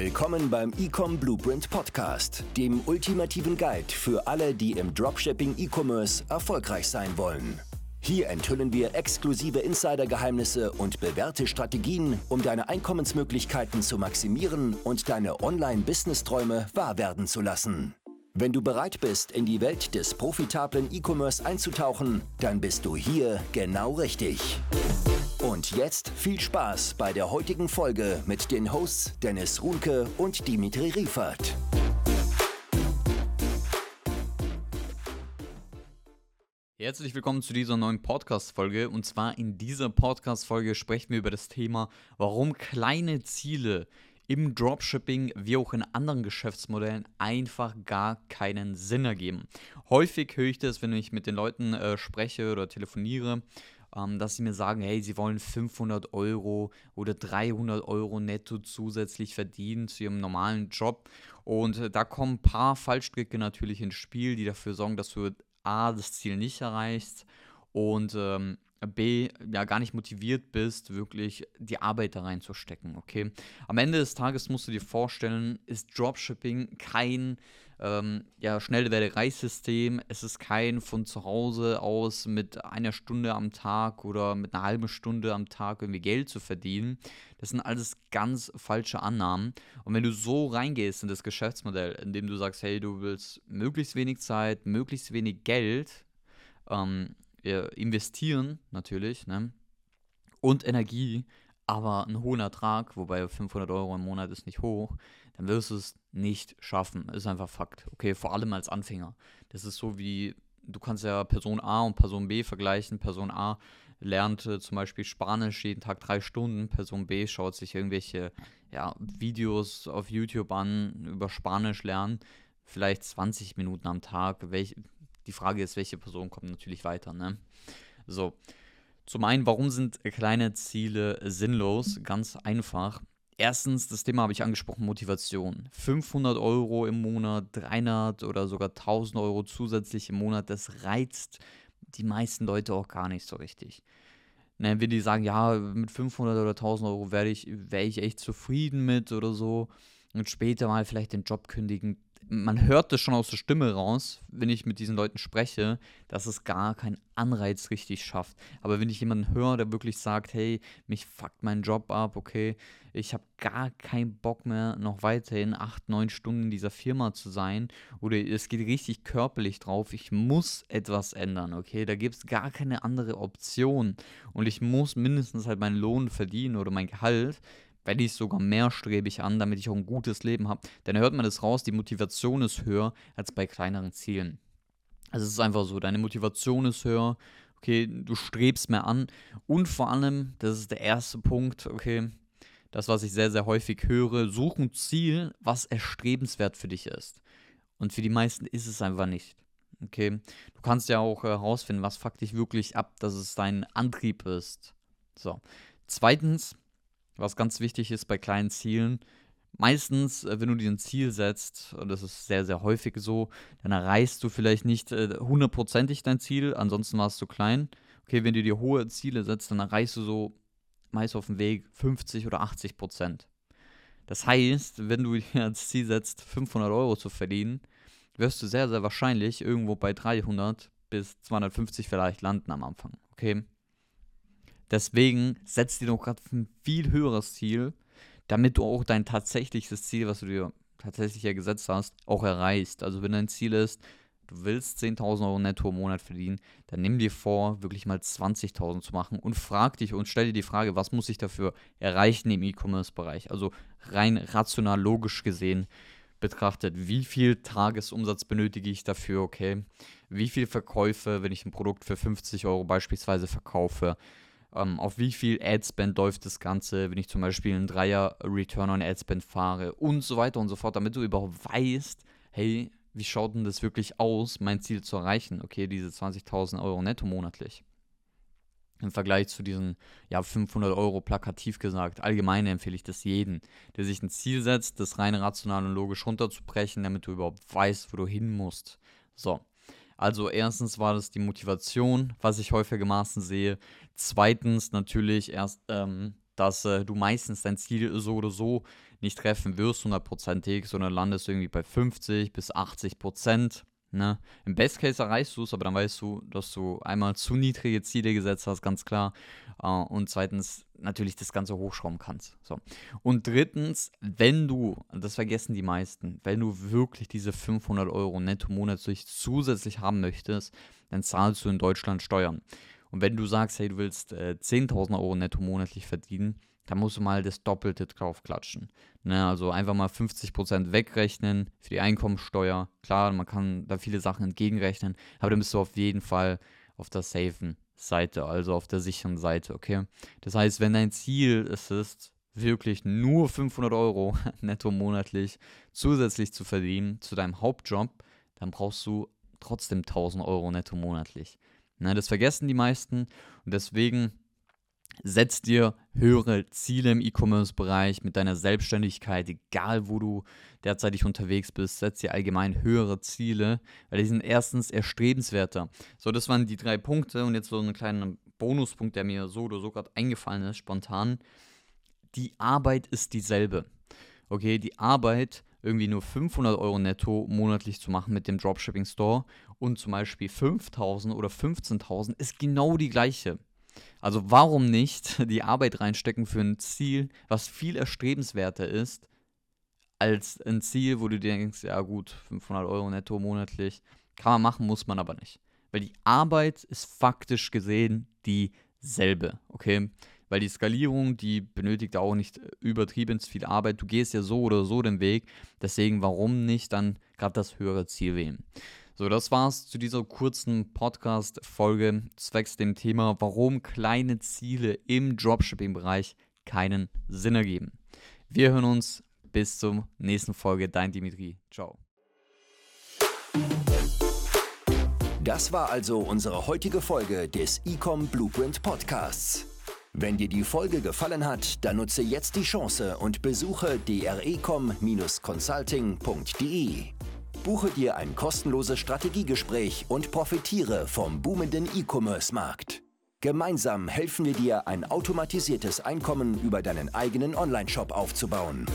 Willkommen beim Ecom Blueprint Podcast, dem ultimativen Guide für alle, die im Dropshipping E-Commerce erfolgreich sein wollen. Hier enthüllen wir exklusive Insider-Geheimnisse und bewährte Strategien, um deine Einkommensmöglichkeiten zu maximieren und deine Online-Business-Träume wahr werden zu lassen. Wenn du bereit bist, in die Welt des profitablen E-Commerce einzutauchen, dann bist du hier genau richtig. Und jetzt viel Spaß bei der heutigen Folge mit den Hosts Dennis Runke und Dimitri Riefert. Herzlich willkommen zu dieser neuen Podcast-Folge. Und zwar in dieser Podcast-Folge sprechen wir über das Thema, warum kleine Ziele im Dropshipping wie auch in anderen Geschäftsmodellen einfach gar keinen Sinn ergeben. Häufig höre ich das, wenn ich mit den Leuten äh, spreche oder telefoniere, ähm, dass sie mir sagen, hey, sie wollen 500 Euro oder 300 Euro netto zusätzlich verdienen zu ihrem normalen Job. Und äh, da kommen ein paar Fallstricke natürlich ins Spiel, die dafür sorgen, dass du A, das Ziel nicht erreichst und ähm, B, ja gar nicht motiviert bist, wirklich die Arbeit da reinzustecken, okay? Am Ende des Tages musst du dir vorstellen, ist Dropshipping kein ähm, ja, Schnellwerdereissystem, es ist kein von zu Hause aus mit einer Stunde am Tag oder mit einer halben Stunde am Tag irgendwie Geld zu verdienen. Das sind alles ganz falsche Annahmen. Und wenn du so reingehst in das Geschäftsmodell, indem du sagst, hey, du willst möglichst wenig Zeit, möglichst wenig Geld, ähm, investieren natürlich ne? und Energie, aber einen hohen Ertrag, wobei 500 Euro im Monat ist nicht hoch, dann wirst du es nicht schaffen. Ist einfach Fakt. Okay, vor allem als Anfänger. Das ist so wie, du kannst ja Person A und Person B vergleichen. Person A lernt äh, zum Beispiel Spanisch jeden Tag drei Stunden. Person B schaut sich irgendwelche ja, Videos auf YouTube an über Spanisch lernen. Vielleicht 20 Minuten am Tag. Welch, die Frage ist, welche Person kommt natürlich weiter. Ne? So. Zum einen, warum sind kleine Ziele sinnlos? Ganz einfach. Erstens, das Thema habe ich angesprochen, Motivation. 500 Euro im Monat, 300 oder sogar 1000 Euro zusätzlich im Monat, das reizt die meisten Leute auch gar nicht so richtig. Ne, wenn die sagen, ja, mit 500 oder 1000 Euro wäre ich, wär ich echt zufrieden mit oder so und später mal vielleicht den Job kündigen, man hört das schon aus der Stimme raus, wenn ich mit diesen Leuten spreche, dass es gar keinen Anreiz richtig schafft. Aber wenn ich jemanden höre, der wirklich sagt, hey, mich fuckt mein Job ab, okay, ich habe gar keinen Bock mehr, noch weiterhin acht, neun Stunden in dieser Firma zu sein, oder es geht richtig körperlich drauf, ich muss etwas ändern, okay, da gibt es gar keine andere Option und ich muss mindestens halt meinen Lohn verdienen oder mein Gehalt, werde ich sogar mehr strebig an, damit ich auch ein gutes Leben habe. Dann hört man das raus, die Motivation ist höher als bei kleineren Zielen. Also es ist einfach so, deine Motivation ist höher, okay, du strebst mehr an und vor allem, das ist der erste Punkt, okay, das, was ich sehr, sehr häufig höre, such ein Ziel, was erstrebenswert für dich ist. Und für die meisten ist es einfach nicht. Okay, du kannst ja auch herausfinden, was fuckt dich wirklich ab, dass es dein Antrieb ist. So. Zweitens, was ganz wichtig ist bei kleinen Zielen, meistens, äh, wenn du dir ein Ziel setzt, und das ist sehr, sehr häufig so, dann erreichst du vielleicht nicht äh, hundertprozentig dein Ziel, ansonsten warst du klein. Okay, wenn du dir hohe Ziele setzt, dann erreichst du so meist auf dem Weg 50 oder 80 Prozent. Das heißt, wenn du dir als Ziel setzt, 500 Euro zu verdienen, wirst du sehr, sehr wahrscheinlich irgendwo bei 300 bis 250 vielleicht landen am Anfang. Okay? Deswegen setzt dir doch gerade ein viel höheres Ziel, damit du auch dein tatsächliches Ziel, was du dir tatsächlich ja gesetzt hast, auch erreichst. Also wenn dein Ziel ist, du willst 10.000 Euro netto im Monat verdienen, dann nimm dir vor, wirklich mal 20.000 zu machen und frag dich und stell dir die Frage, was muss ich dafür erreichen im E-Commerce-Bereich? Also rein rational, logisch gesehen betrachtet, wie viel Tagesumsatz benötige ich dafür, okay? Wie viel Verkäufe, wenn ich ein Produkt für 50 Euro beispielsweise verkaufe? Ähm, auf wie viel Adspend läuft das Ganze, wenn ich zum Beispiel einen Dreier Return on Adspend fahre und so weiter und so fort, damit du überhaupt weißt, hey, wie schaut denn das wirklich aus, mein Ziel zu erreichen? Okay, diese 20.000 Euro netto monatlich. Im Vergleich zu diesen ja, 500 Euro plakativ gesagt. Allgemein empfehle ich das jedem, der sich ein Ziel setzt, das rein rational und logisch runterzubrechen, damit du überhaupt weißt, wo du hin musst. So, also erstens war das die Motivation, was ich häufigermaßen sehe. Zweitens natürlich erst ähm, dass äh, du meistens dein Ziel so oder so nicht treffen wirst, hundertprozentig, sondern landest irgendwie bei 50 bis 80 Prozent. Ne? Im Best Case erreichst du es, aber dann weißt du, dass du einmal zu niedrige Ziele gesetzt hast, ganz klar. Uh, und zweitens natürlich das Ganze hochschrauben kannst. So. Und drittens, wenn du, das vergessen die meisten, wenn du wirklich diese 500 Euro netto monatlich zusätzlich haben möchtest, dann zahlst du in Deutschland Steuern. Und wenn du sagst, hey, du willst äh, 10.000 Euro netto monatlich verdienen, dann musst du mal das Doppelte drauf klatschen. Ne, also einfach mal 50% wegrechnen für die Einkommensteuer. Klar, man kann da viele Sachen entgegenrechnen, aber dann bist du auf jeden Fall auf der safen Seite, also auf der sicheren Seite, okay? Das heißt, wenn dein Ziel es ist, wirklich nur 500 Euro netto monatlich zusätzlich zu verdienen zu deinem Hauptjob, dann brauchst du trotzdem 1000 Euro netto monatlich. Ne, das vergessen die meisten und deswegen setz dir höhere Ziele im E-Commerce-Bereich mit deiner Selbstständigkeit, egal wo du derzeitig unterwegs bist, setz dir allgemein höhere Ziele, weil die sind erstens erstrebenswerter. So, das waren die drei Punkte und jetzt so ein kleiner Bonuspunkt, der mir so oder so gerade eingefallen ist, spontan. Die Arbeit ist dieselbe. Okay, die Arbeit irgendwie nur 500 Euro netto monatlich zu machen mit dem Dropshipping Store und zum Beispiel 5000 oder 15.000 ist genau die gleiche. Also warum nicht die Arbeit reinstecken für ein Ziel, was viel erstrebenswerter ist, als ein Ziel, wo du dir denkst, ja gut, 500 Euro netto monatlich, kann man machen, muss man aber nicht. Weil die Arbeit ist faktisch gesehen dieselbe, okay? weil die Skalierung, die benötigt auch nicht übertrieben viel Arbeit. Du gehst ja so oder so den Weg. Deswegen, warum nicht dann gerade das höhere Ziel wählen? So, das war's zu dieser kurzen Podcast-Folge zwecks dem Thema, warum kleine Ziele im Dropshipping-Bereich keinen Sinn ergeben. Wir hören uns bis zur nächsten Folge. Dein Dimitri. Ciao. Das war also unsere heutige Folge des Ecom Blueprint Podcasts. Wenn dir die Folge gefallen hat, dann nutze jetzt die Chance und besuche drecom-consulting.de. Buche dir ein kostenloses Strategiegespräch und profitiere vom boomenden E-Commerce-Markt. Gemeinsam helfen wir dir, ein automatisiertes Einkommen über deinen eigenen Onlineshop aufzubauen.